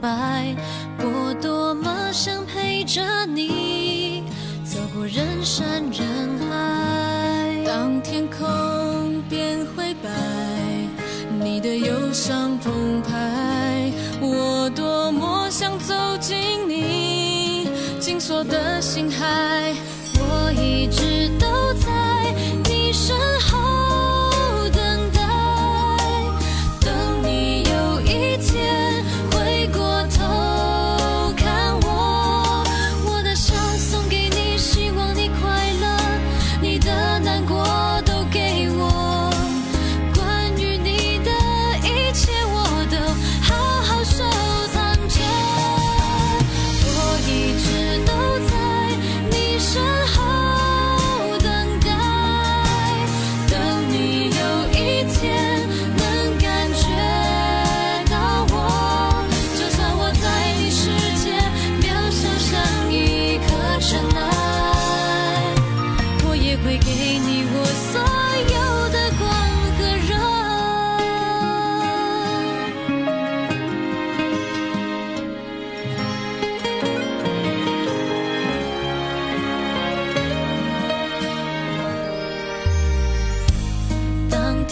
白，我多么想陪着你。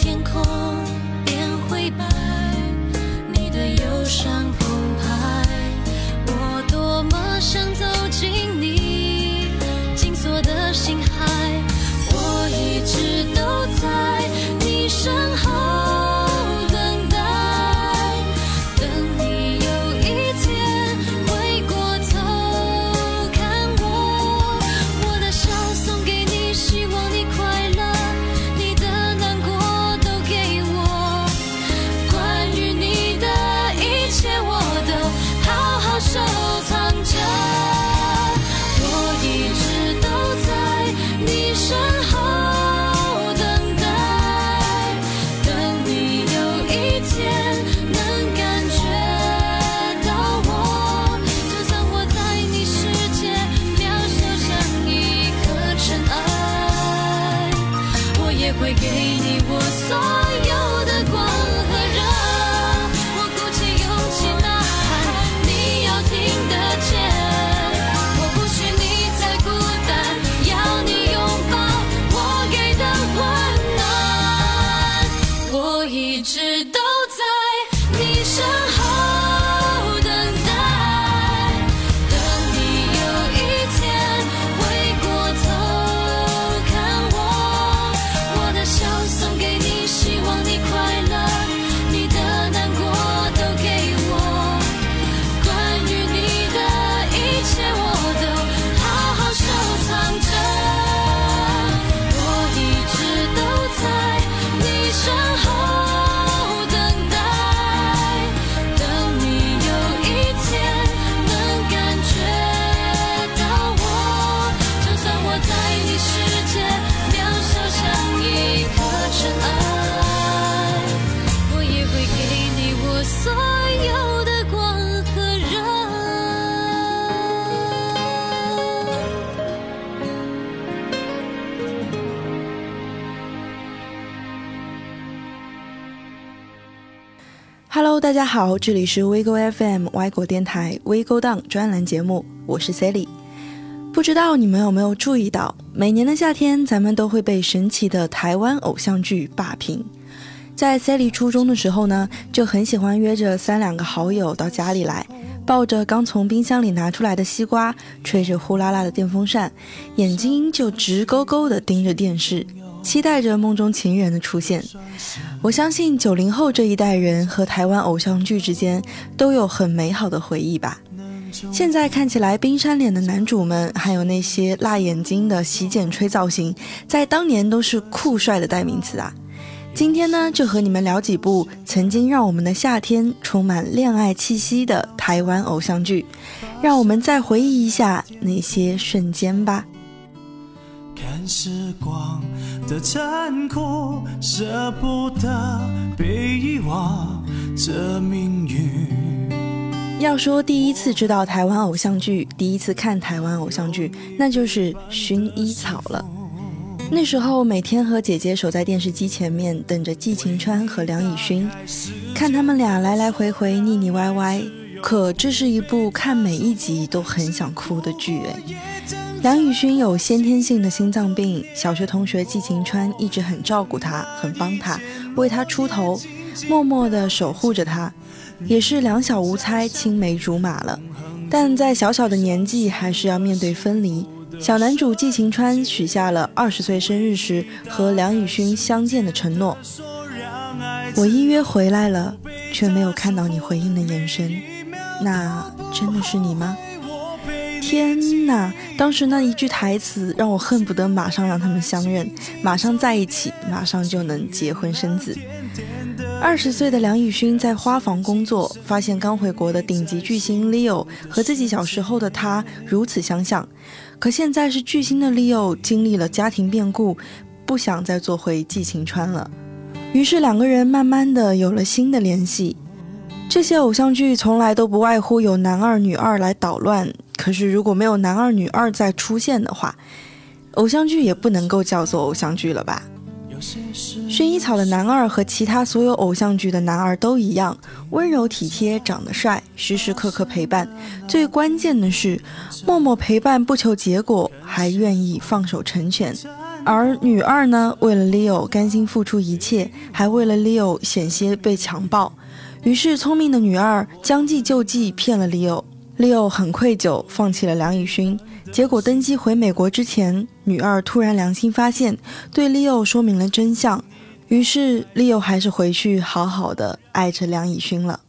天空变灰白，你的忧伤大家好，这里是 WeGo FM 外国电台 WeGo Down 专栏节目，我是 Sally。不知道你们有没有注意到，每年的夏天，咱们都会被神奇的台湾偶像剧霸屏。在 Sally 初中的时候呢，就很喜欢约着三两个好友到家里来，抱着刚从冰箱里拿出来的西瓜，吹着呼啦啦的电风扇，眼睛就直勾勾地盯着电视，期待着梦中情人的出现。我相信九零后这一代人和台湾偶像剧之间都有很美好的回忆吧。现在看起来冰山脸的男主们，还有那些辣眼睛的洗剪吹造型，在当年都是酷帅的代名词啊。今天呢，就和你们聊几部曾经让我们的夏天充满恋爱气息的台湾偶像剧，让我们再回忆一下那些瞬间吧。看时光的残酷，舍不得被遗忘这命运。要说第一次知道台湾偶像剧，第一次看台湾偶像剧，那就是《薰衣草》了。那时候每天和姐姐守在电视机前面，等着季晴川和梁以勋，看他们俩来来回回腻腻歪歪。可这是一部看每一集都很想哭的剧哎。梁宇勋有先天性的心脏病，小学同学季晴川一直很照顾他，很帮他，为他出头，默默地守护着他，也是两小无猜，青梅竹马了。但在小小的年纪，还是要面对分离。小男主季晴川许下了二十岁生日时和梁宇勋相见的承诺：“我依约回来了，却没有看到你回应的眼神，那真的是你吗？”天哪！当时那一句台词让我恨不得马上让他们相认，马上在一起，马上就能结婚生子。二十岁的梁以勋在花房工作，发现刚回国的顶级巨星 Leo 和自己小时候的他如此相像。可现在是巨星的 Leo 经历了家庭变故，不想再做回季晴川了，于是两个人慢慢的有了新的联系。这些偶像剧从来都不外乎有男二女二来捣乱，可是如果没有男二女二再出现的话，偶像剧也不能够叫做偶像剧了吧？薰衣草的男二和其他所有偶像剧的男二都一样，温柔体贴，长得帅，时时刻刻陪伴。最关键的是，默默陪伴，不求结果，还愿意放手成全。而女二呢，为了 Leo 甘心付出一切，还为了 Leo 险些被强暴。于是，聪明的女二将计就计，骗了 Leo。Leo 很愧疚，放弃了梁以勋。结果登机回美国之前，女二突然良心发现，对 Leo 说明了真相。于是，Leo 还是回去好好的爱着梁以勋了。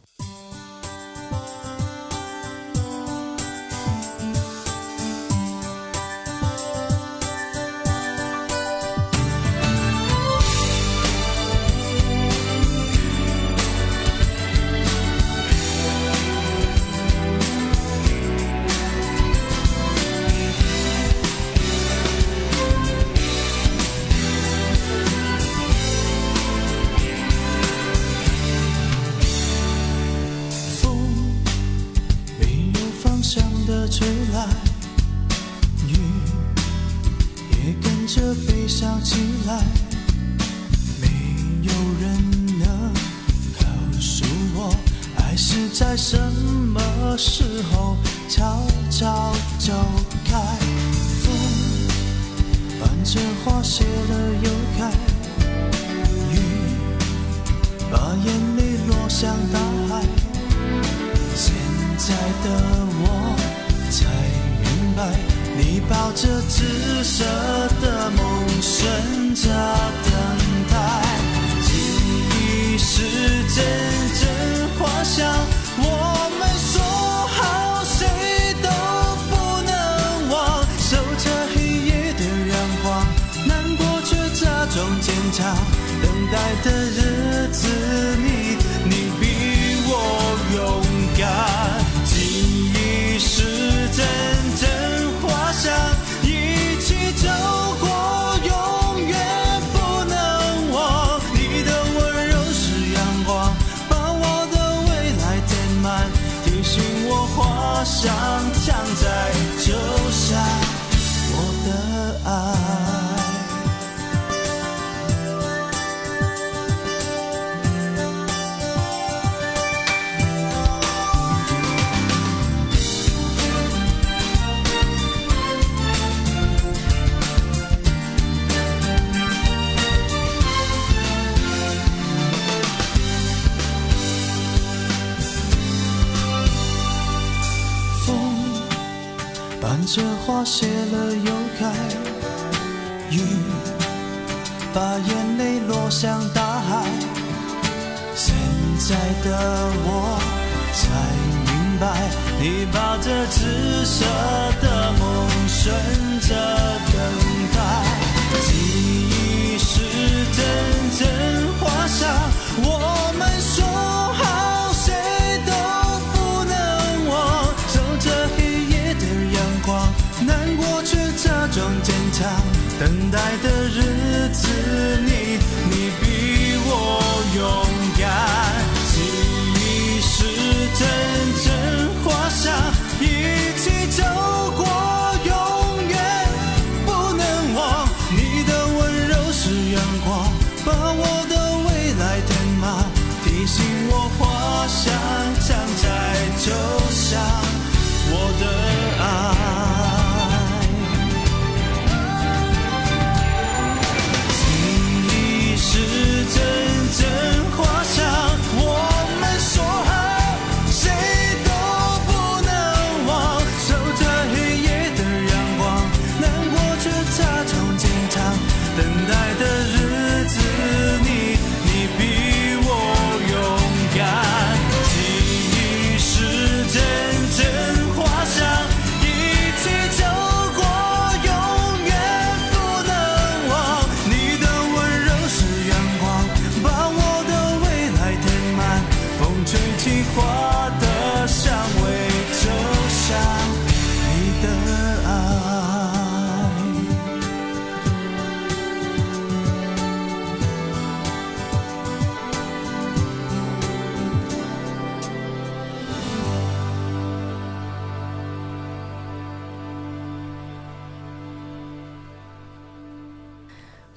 把这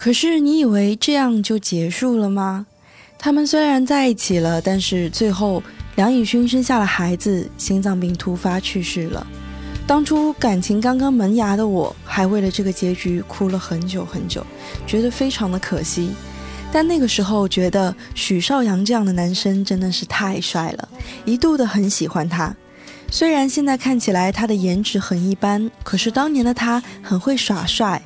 可是你以为这样就结束了吗？他们虽然在一起了，但是最后梁以勋生下了孩子，心脏病突发去世了。当初感情刚刚萌芽的我，还为了这个结局哭了很久很久，觉得非常的可惜。但那个时候觉得许绍洋这样的男生真的是太帅了，一度的很喜欢他。虽然现在看起来他的颜值很一般，可是当年的他很会耍帅。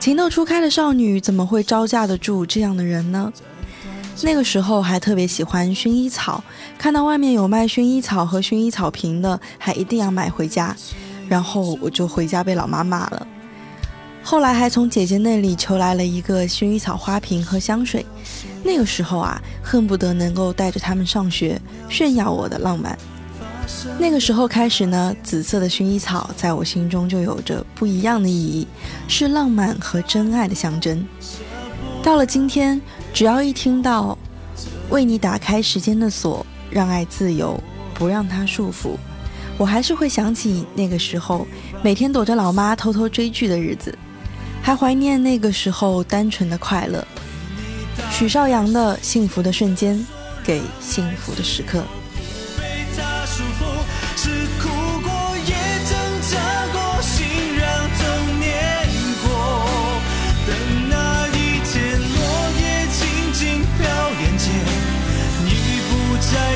情窦初开的少女怎么会招架得住这样的人呢？那个时候还特别喜欢薰衣草，看到外面有卖薰衣草和薰衣草瓶的，还一定要买回家。然后我就回家被老妈骂了。后来还从姐姐那里求来了一个薰衣草花瓶和香水。那个时候啊，恨不得能够带着他们上学，炫耀我的浪漫。那个时候开始呢，紫色的薰衣草在我心中就有着不一样的意义，是浪漫和真爱的象征。到了今天，只要一听到“为你打开时间的锁，让爱自由，不让它束缚”，我还是会想起那个时候每天躲着老妈偷偷追剧的日子，还怀念那个时候单纯的快乐。许绍洋的幸福的瞬间，给幸福的时刻。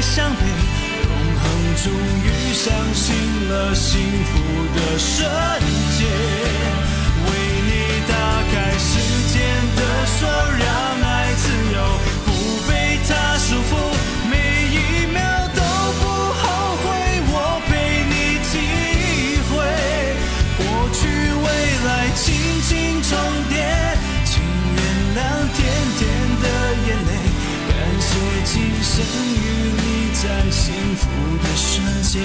相陪，永恒终于相信了幸福的瞬间，为你打开时间的锁，让爱自由，不被它束缚，每一秒都不后悔，我陪你体会，过去未来轻轻重叠，请原谅甜甜的眼泪，感谢今生与。在幸福的瞬间，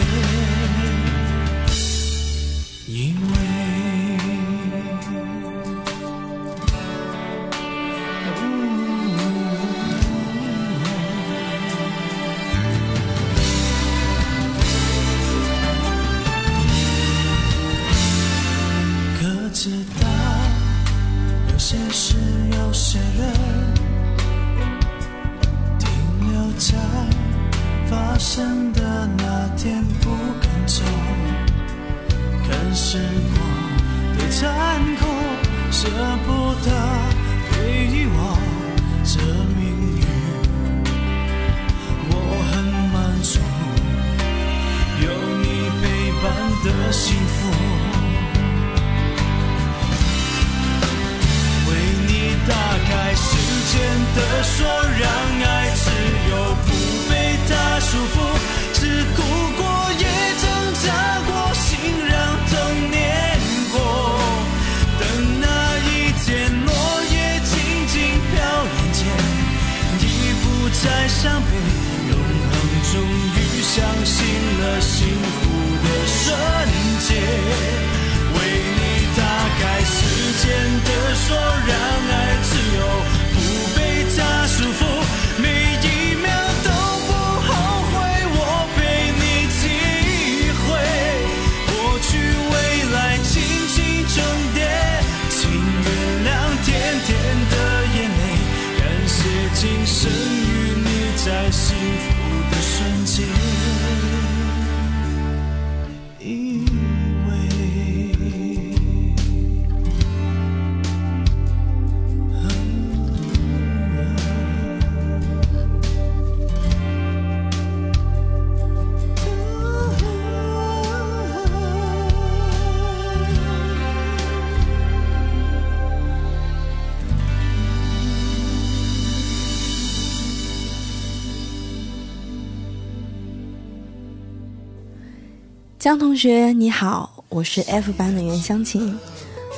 江同学你好，我是 F 班的袁湘琴。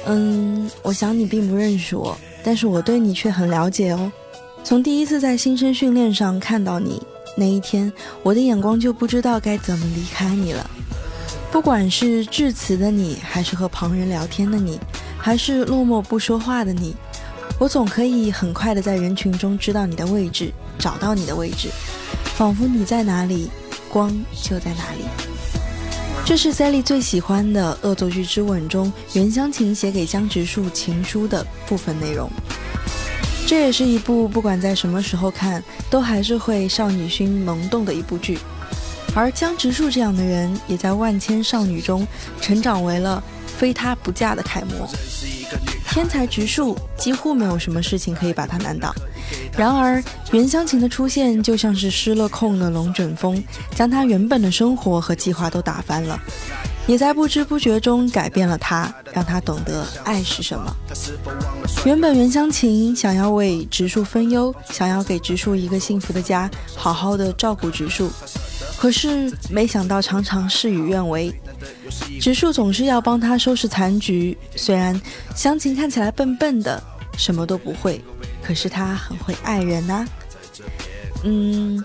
嗯，我想你并不认识我，但是我对你却很了解哦。从第一次在新生训练上看到你那一天，我的眼光就不知道该怎么离开你了。不管是致辞的你，还是和旁人聊天的你，还是落寞不说话的你，我总可以很快的在人群中知道你的位置，找到你的位置，仿佛你在哪里，光就在哪里。这是 Sally 最喜欢的《恶作剧之吻》中袁湘琴写给江直树情书的部分内容。这也是一部不管在什么时候看都还是会少女心萌动的一部剧。而江直树这样的人，也在万千少女中成长为了非他不嫁的楷模。天才直树几乎没有什么事情可以把他难倒。然而，袁湘琴的出现就像是失了控的龙卷风，将他原本的生活和计划都打翻了，也在不知不觉中改变了他，让他懂得爱是什么。原本袁湘琴想要为植树分忧，想要给植树一个幸福的家，好好的照顾植树，可是没想到常常事与愿违。植树总是要帮他收拾残局，虽然湘琴看起来笨笨的，什么都不会。可是他很会爱人呐，嗯，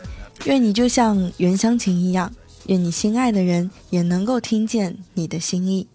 愿你就像袁湘琴一样，愿你心爱的人也能够听见你的心意。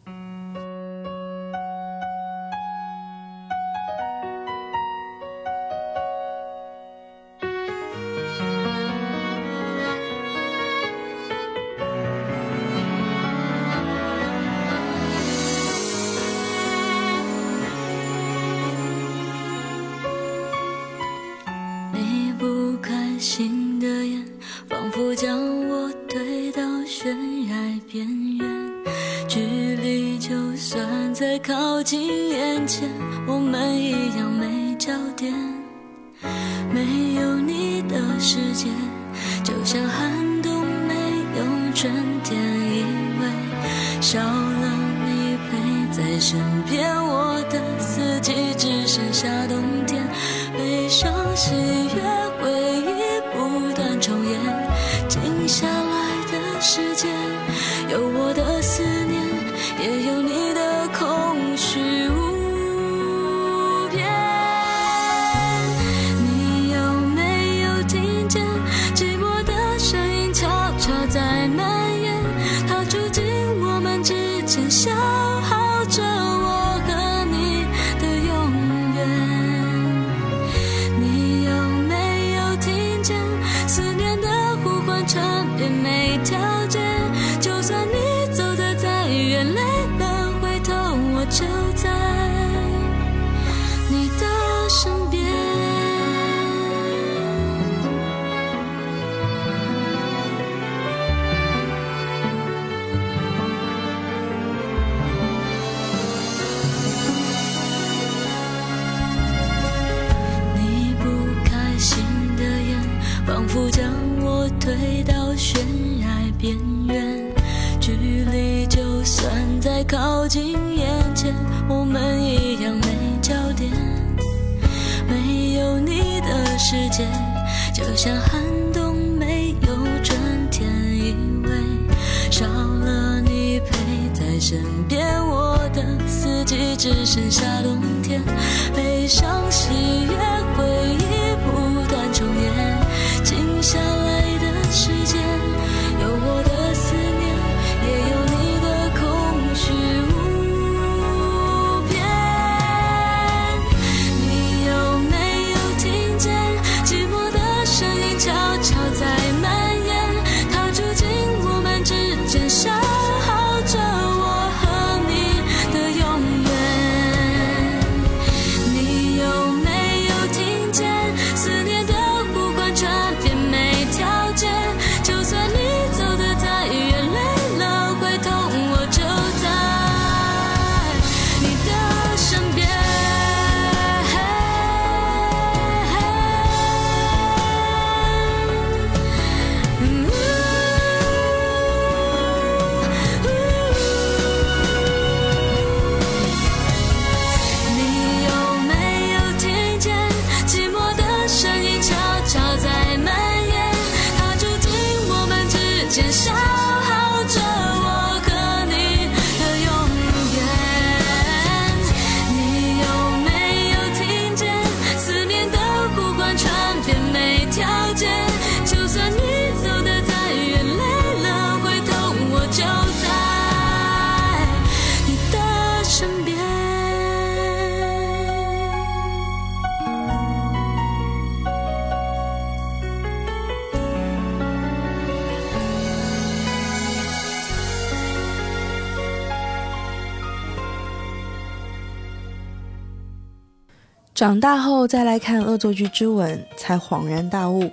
长大后再来看《恶作剧之吻》，才恍然大悟，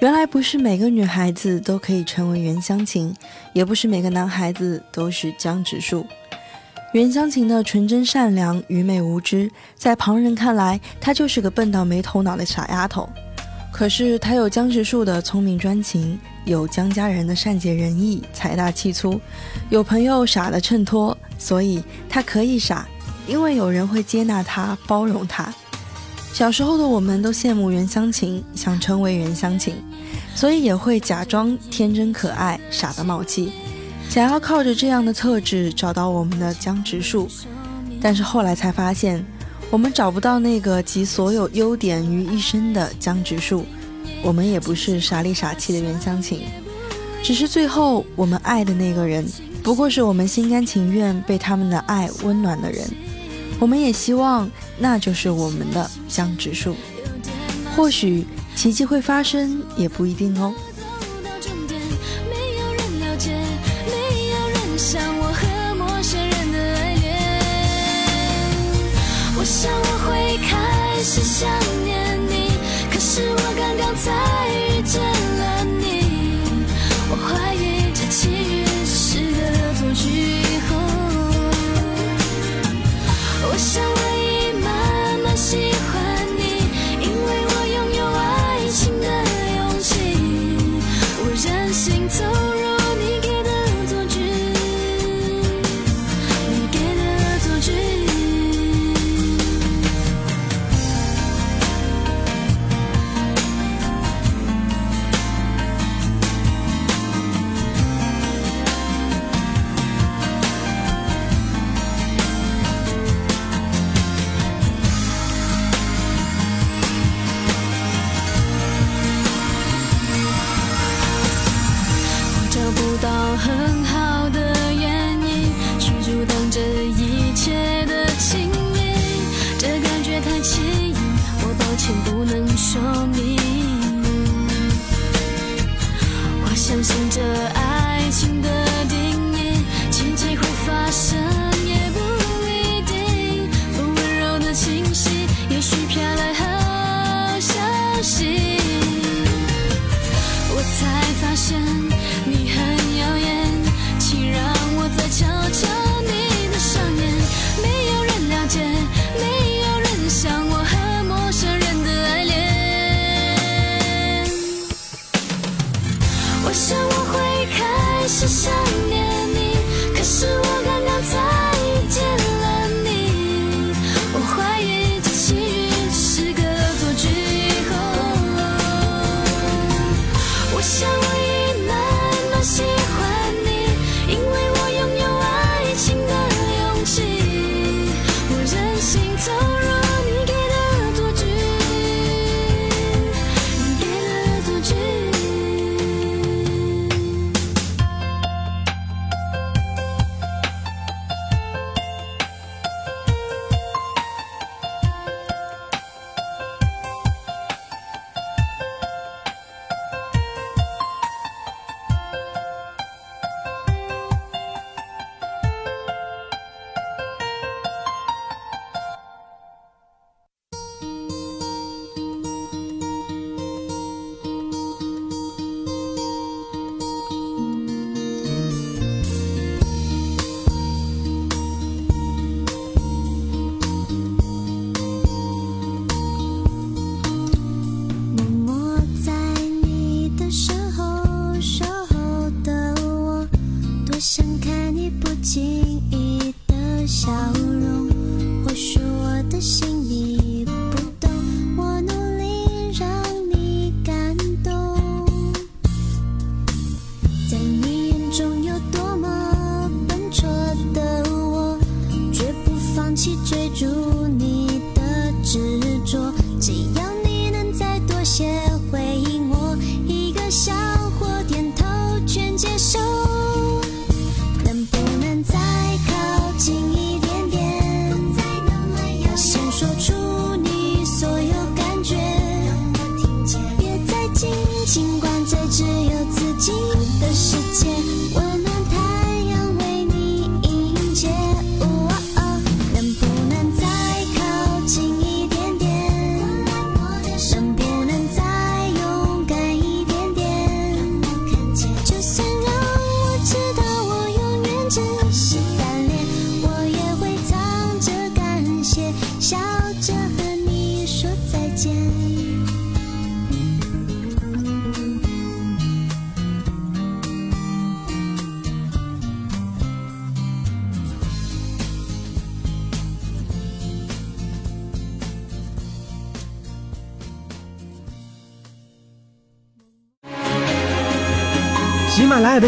原来不是每个女孩子都可以成为袁湘琴，也不是每个男孩子都是江直树。袁湘琴的纯真善良、愚昧无知，在旁人看来，她就是个笨到没头脑的傻丫头。可是她有江直树的聪明专情，有江家人的善解人意、财大气粗，有朋友傻的衬托，所以她可以傻，因为有人会接纳她、包容她。小时候的我们都羡慕袁湘琴，想成为袁湘琴，所以也会假装天真可爱、傻的冒气。想要靠着这样的特质找到我们的江直树，但是后来才发现，我们找不到那个集所有优点于一身的江直树，我们也不是傻里傻气的袁湘琴，只是最后我们爱的那个人，不过是我们心甘情愿被他们的爱温暖的人，我们也希望那就是我们的江直树，或许奇迹会发生，也不一定哦。是想念你，可是我刚刚才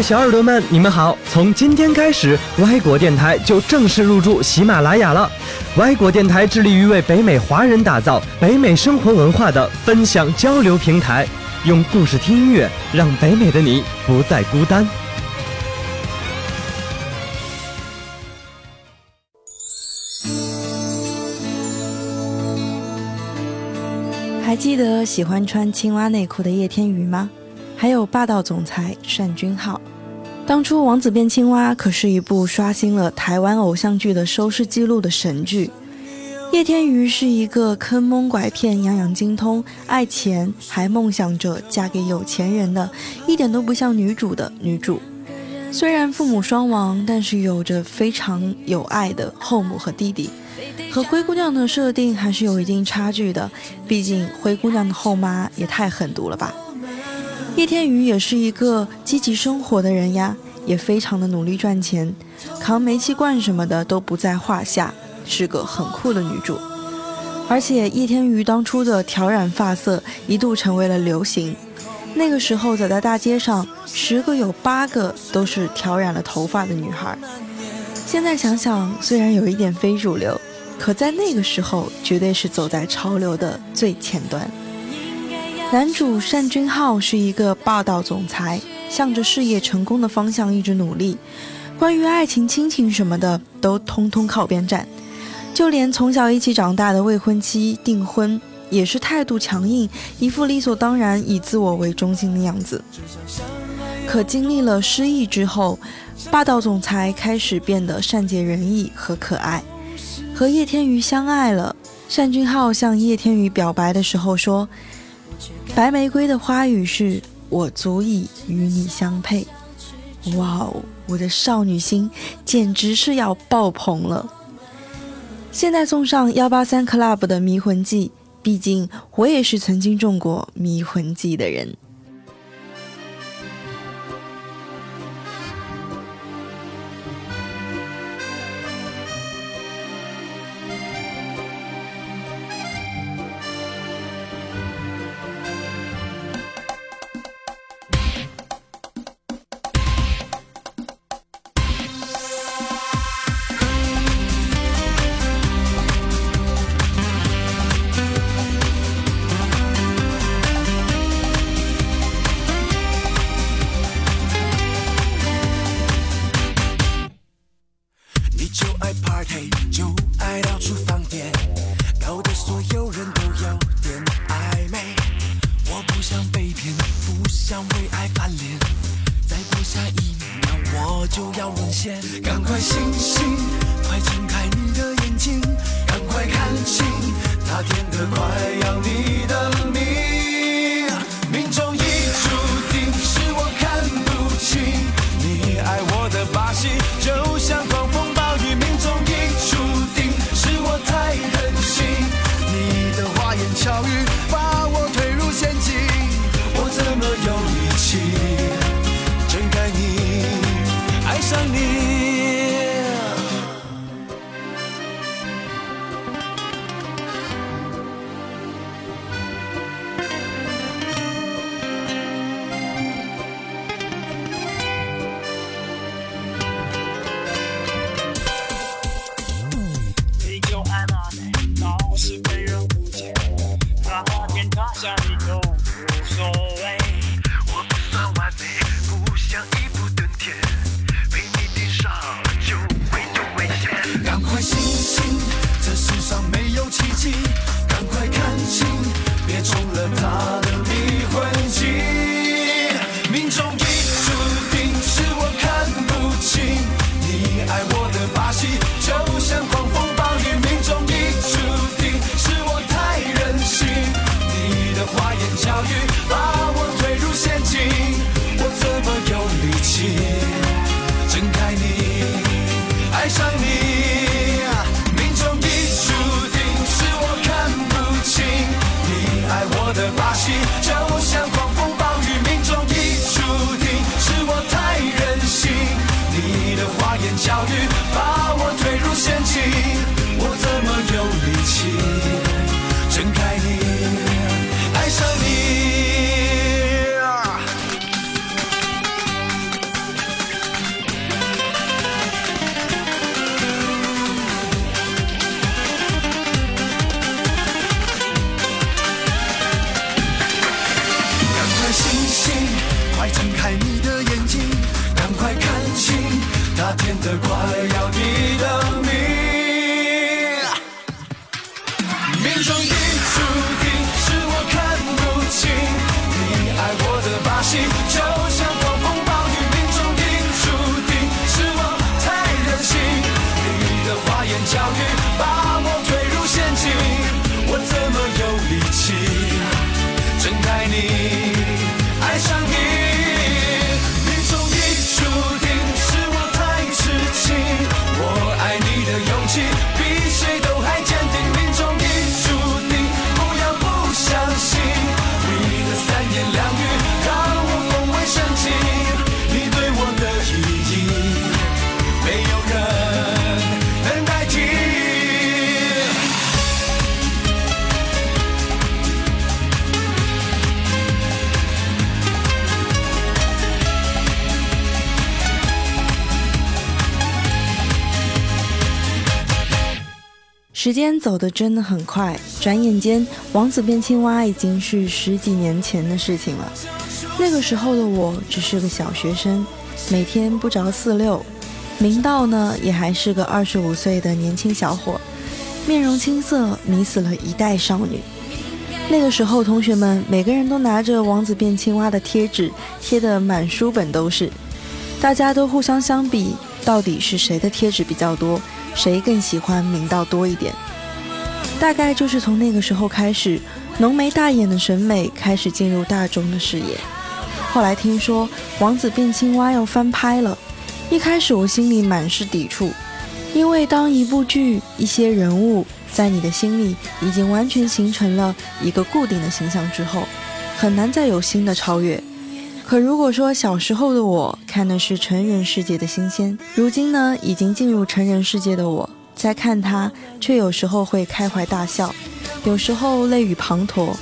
小耳朵们，你们好！从今天开始，歪果电台就正式入驻喜马拉雅了。歪果电台致力于为北美华人打造北美生活文化的分享交流平台，用故事听音乐，让北美的你不再孤单。还记得喜欢穿青蛙内裤的叶天宇吗？还有霸道总裁单君浩，当初《王子变青蛙》可是一部刷新了台湾偶像剧的收视记录的神剧。叶天瑜是一个坑蒙拐骗、样样精通、爱钱，还梦想着嫁给有钱人的，一点都不像女主的女主。虽然父母双亡，但是有着非常有爱的后母和弟弟。和灰姑娘的设定还是有一定差距的，毕竟灰姑娘的后妈也太狠毒了吧。叶天宇也是一个积极生活的人呀，也非常的努力赚钱，扛煤气罐什么的都不在话下，是个很酷的女主。而且叶天宇当初的挑染发色一度成为了流行，那个时候走在大街上，十个有八个都是挑染了头发的女孩。现在想想，虽然有一点非主流，可在那个时候绝对是走在潮流的最前端。男主单君浩是一个霸道总裁，向着事业成功的方向一直努力。关于爱情、亲情什么的，都通通靠边站。就连从小一起长大的未婚妻订婚，也是态度强硬，一副理所当然、以自我为中心的样子。可经历了失忆之后，霸道总裁开始变得善解人意和可爱。和叶天瑜相爱了，单君浩向叶天瑜表白的时候说。白玫瑰的花语是我足以与你相配，哇哦，我的少女心简直是要爆棚了！现在送上幺八三 club 的迷魂记，毕竟我也是曾经中过迷魂记的人。时间走得真的很快，转眼间，王子变青蛙已经是十几年前的事情了。那个时候的我只是个小学生，每天不着四六，明道呢也还是个二十五岁的年轻小伙，面容青涩，迷死了一代少女。那个时候，同学们每个人都拿着王子变青蛙的贴纸，贴得满书本都是，大家都互相相比，到底是谁的贴纸比较多，谁更喜欢明道多一点。大概就是从那个时候开始，浓眉大眼的审美开始进入大众的视野。后来听说《王子变青蛙》要翻拍了，一开始我心里满是抵触，因为当一部剧、一些人物在你的心里已经完全形成了一个固定的形象之后，很难再有新的超越。可如果说小时候的我看的是成人世界的新鲜，如今呢，已经进入成人世界的我，在看它，却有时候会开怀大笑，有时候泪雨滂沱，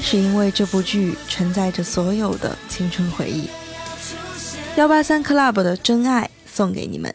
是因为这部剧承载着所有的青春回忆。幺八三 Club 的真爱送给你们。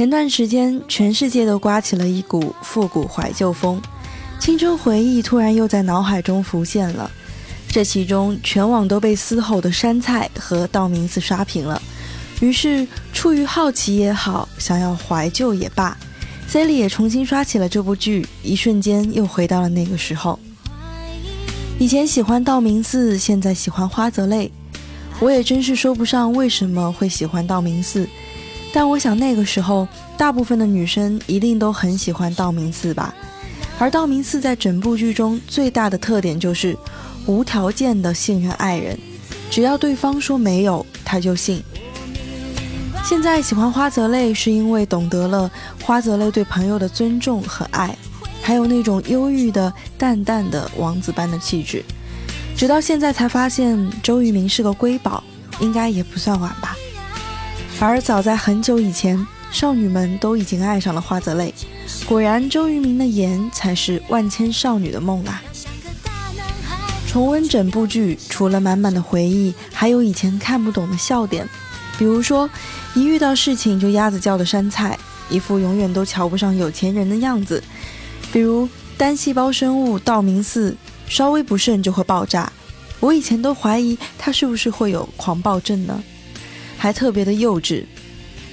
前段时间，全世界都刮起了一股复古怀旧风，青春回忆突然又在脑海中浮现了。这其中，全网都被嘶吼的山菜和道明寺刷屏了。于是，出于好奇也好，想要怀旧也罢，Sally 也重新刷起了这部剧，一瞬间又回到了那个时候。以前喜欢道明寺，现在喜欢花泽类，我也真是说不上为什么会喜欢道明寺。但我想那个时候，大部分的女生一定都很喜欢道明寺吧。而道明寺在整部剧中最大的特点就是无条件的信任爱人，只要对方说没有，他就信。现在喜欢花泽类，是因为懂得了花泽类对朋友的尊重和爱，还有那种忧郁的淡淡的王子般的气质。直到现在才发现周渝民是个瑰宝，应该也不算晚吧。而早在很久以前，少女们都已经爱上了花泽类。果然，周渝民的颜才是万千少女的梦啊！重温整部剧，除了满满的回忆，还有以前看不懂的笑点，比如说一遇到事情就鸭子叫的山菜，一副永远都瞧不上有钱人的样子；比如单细胞生物道明寺，稍微不慎就会爆炸。我以前都怀疑他是不是会有狂暴症呢？还特别的幼稚，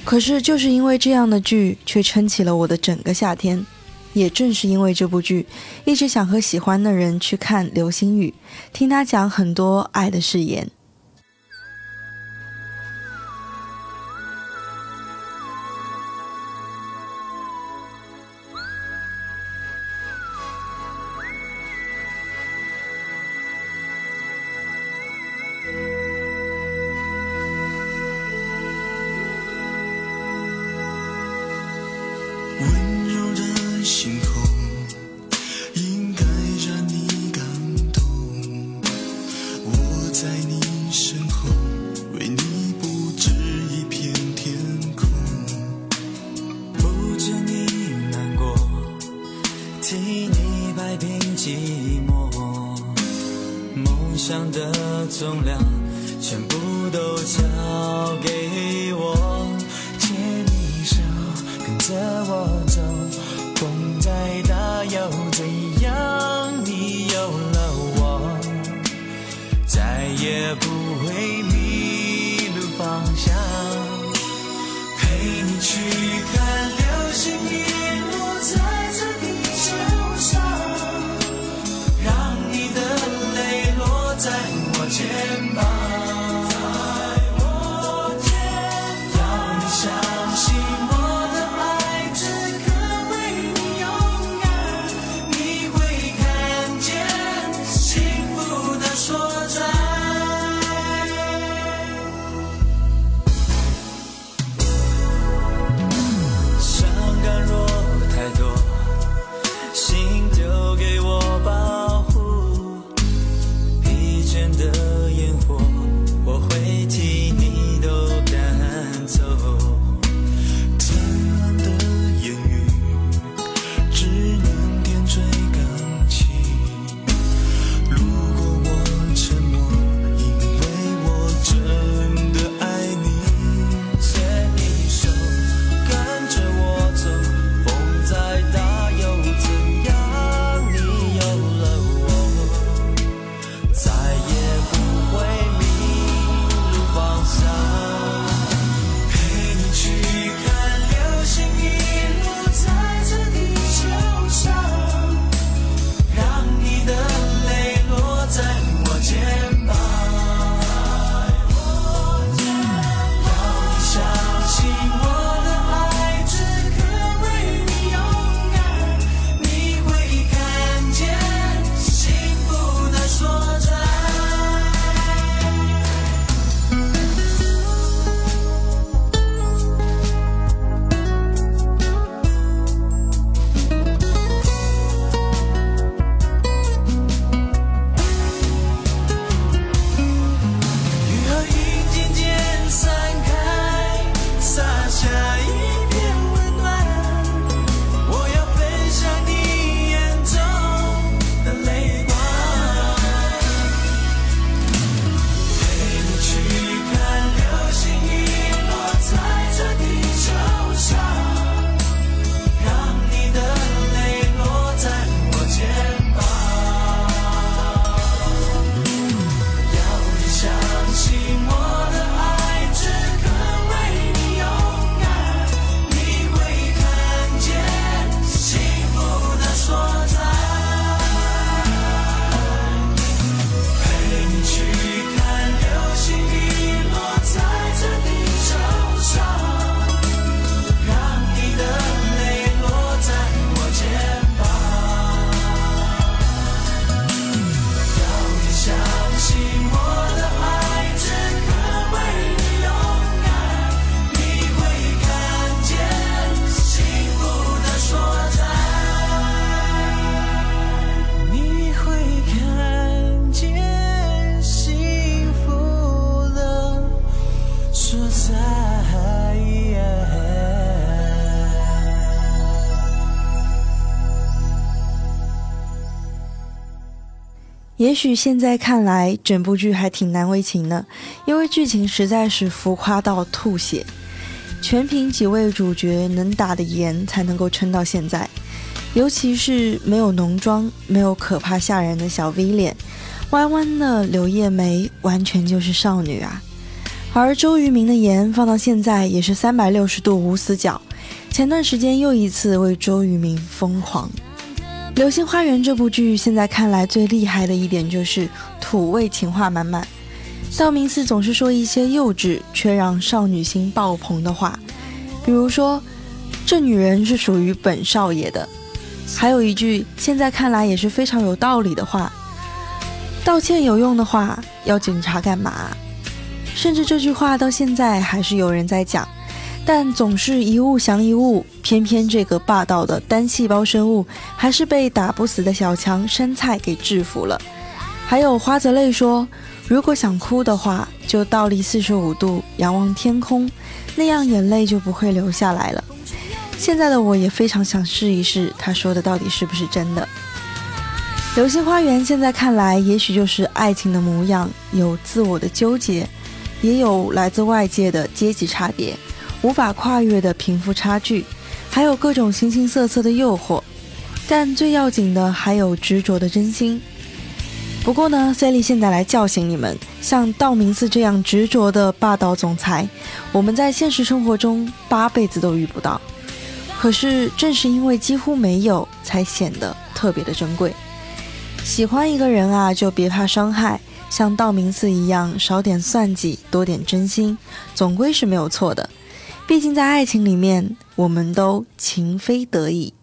可是就是因为这样的剧，却撑起了我的整个夏天。也正是因为这部剧，一直想和喜欢的人去看流星雨，听他讲很多爱的誓言。许现在看来，整部剧还挺难为情的，因为剧情实在是浮夸到吐血。全凭几位主角能打的颜才能够撑到现在，尤其是没有浓妆、没有可怕吓人的小 V 脸，弯弯的柳叶眉，完全就是少女啊。而周渝民的颜放到现在也是三百六十度无死角。前段时间又一次为周渝民疯狂。《流星花园》这部剧现在看来最厉害的一点就是土味情话满满。道明寺总是说一些幼稚却让少女心爆棚的话，比如说“这女人是属于本少爷的”，还有一句现在看来也是非常有道理的话：“道歉有用的话，要警察干嘛？”甚至这句话到现在还是有人在讲。但总是一物降一物，偏偏这个霸道的单细胞生物还是被打不死的小强山菜给制服了。还有花泽类说，如果想哭的话，就倒立四十五度仰望天空，那样眼泪就不会流下来了。现在的我也非常想试一试，他说的到底是不是真的？流星花园现在看来，也许就是爱情的模样，有自我的纠结，也有来自外界的阶级差别。无法跨越的贫富差距，还有各种形形色色的诱惑，但最要紧的还有执着的真心。不过呢，C 莉现在来叫醒你们，像道明寺这样执着的霸道总裁，我们在现实生活中八辈子都遇不到。可是正是因为几乎没有，才显得特别的珍贵。喜欢一个人啊，就别怕伤害，像道明寺一样，少点算计，多点真心，总归是没有错的。毕竟，在爱情里面，我们都情非得已。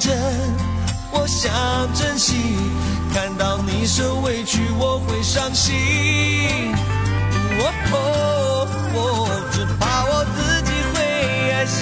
真，我想珍惜。看到你受委屈，我会伤心。哦，只怕我自己会爱上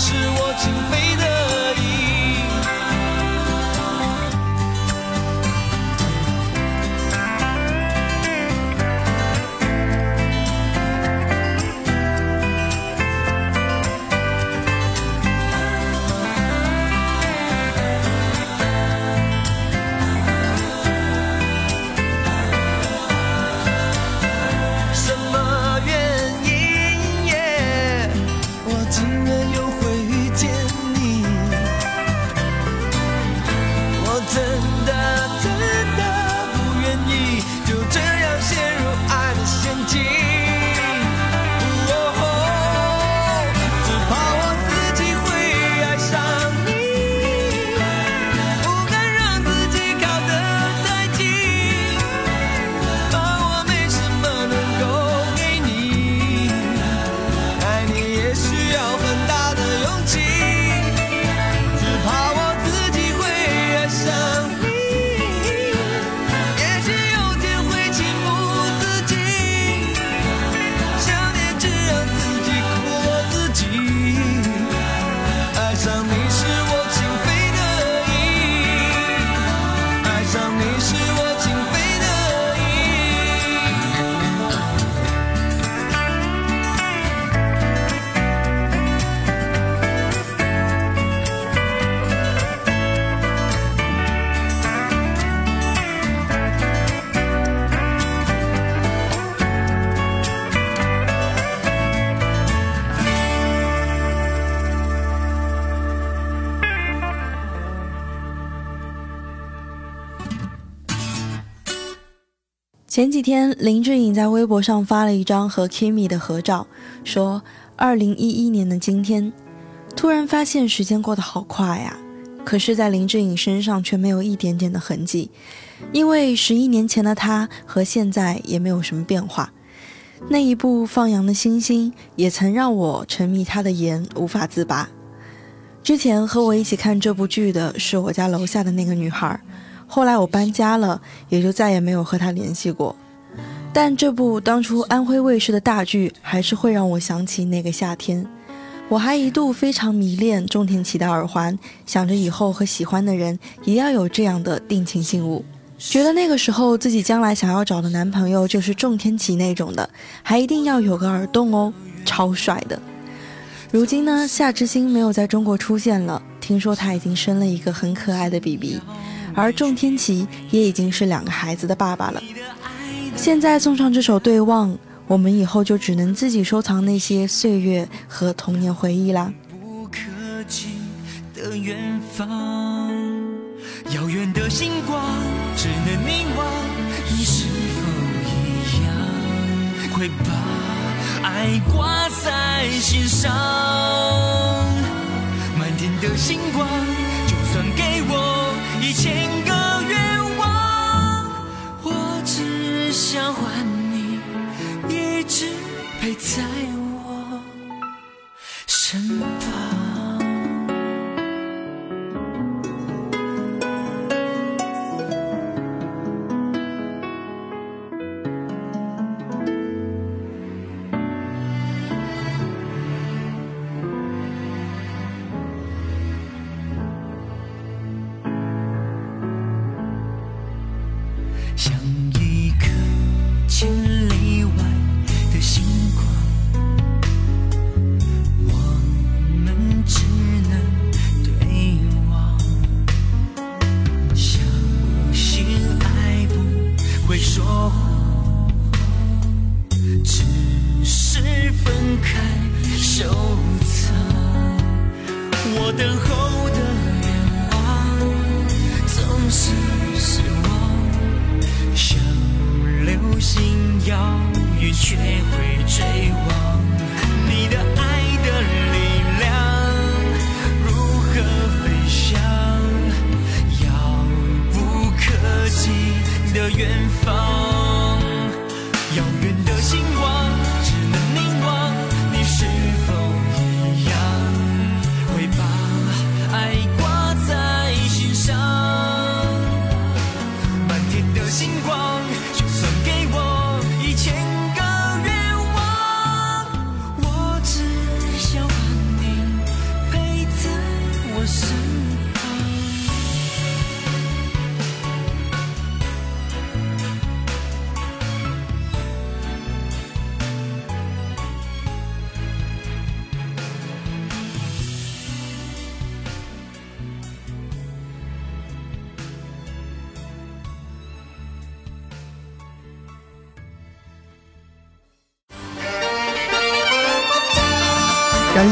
是我情非前几天，林志颖在微博上发了一张和 Kimi 的合照，说：“二零一一年的今天，突然发现时间过得好快呀。可是，在林志颖身上却没有一点点的痕迹，因为十一年前的他和现在也没有什么变化。那一部放羊的星星也曾让我沉迷他的颜，无法自拔。之前和我一起看这部剧的是我家楼下的那个女孩。”后来我搬家了，也就再也没有和他联系过。但这部当初安徽卫视的大剧，还是会让我想起那个夏天。我还一度非常迷恋种田启的耳环，想着以后和喜欢的人也要有这样的定情信物。觉得那个时候自己将来想要找的男朋友就是种田启那种的，还一定要有个耳洞哦，超帅的。如今呢，夏之星没有在中国出现了，听说他已经生了一个很可爱的 BB。而仲天齐也已经是两个孩子的爸爸了。现在送上这首《对望》，我们以后就只能自己收藏那些岁月和童年回忆啦。不可及的远方，遥远的星光，只能凝望。你是否一样，会把爱挂在心上？满天的星光，一千个愿望，我只。想换你，一直陪在我身旁。感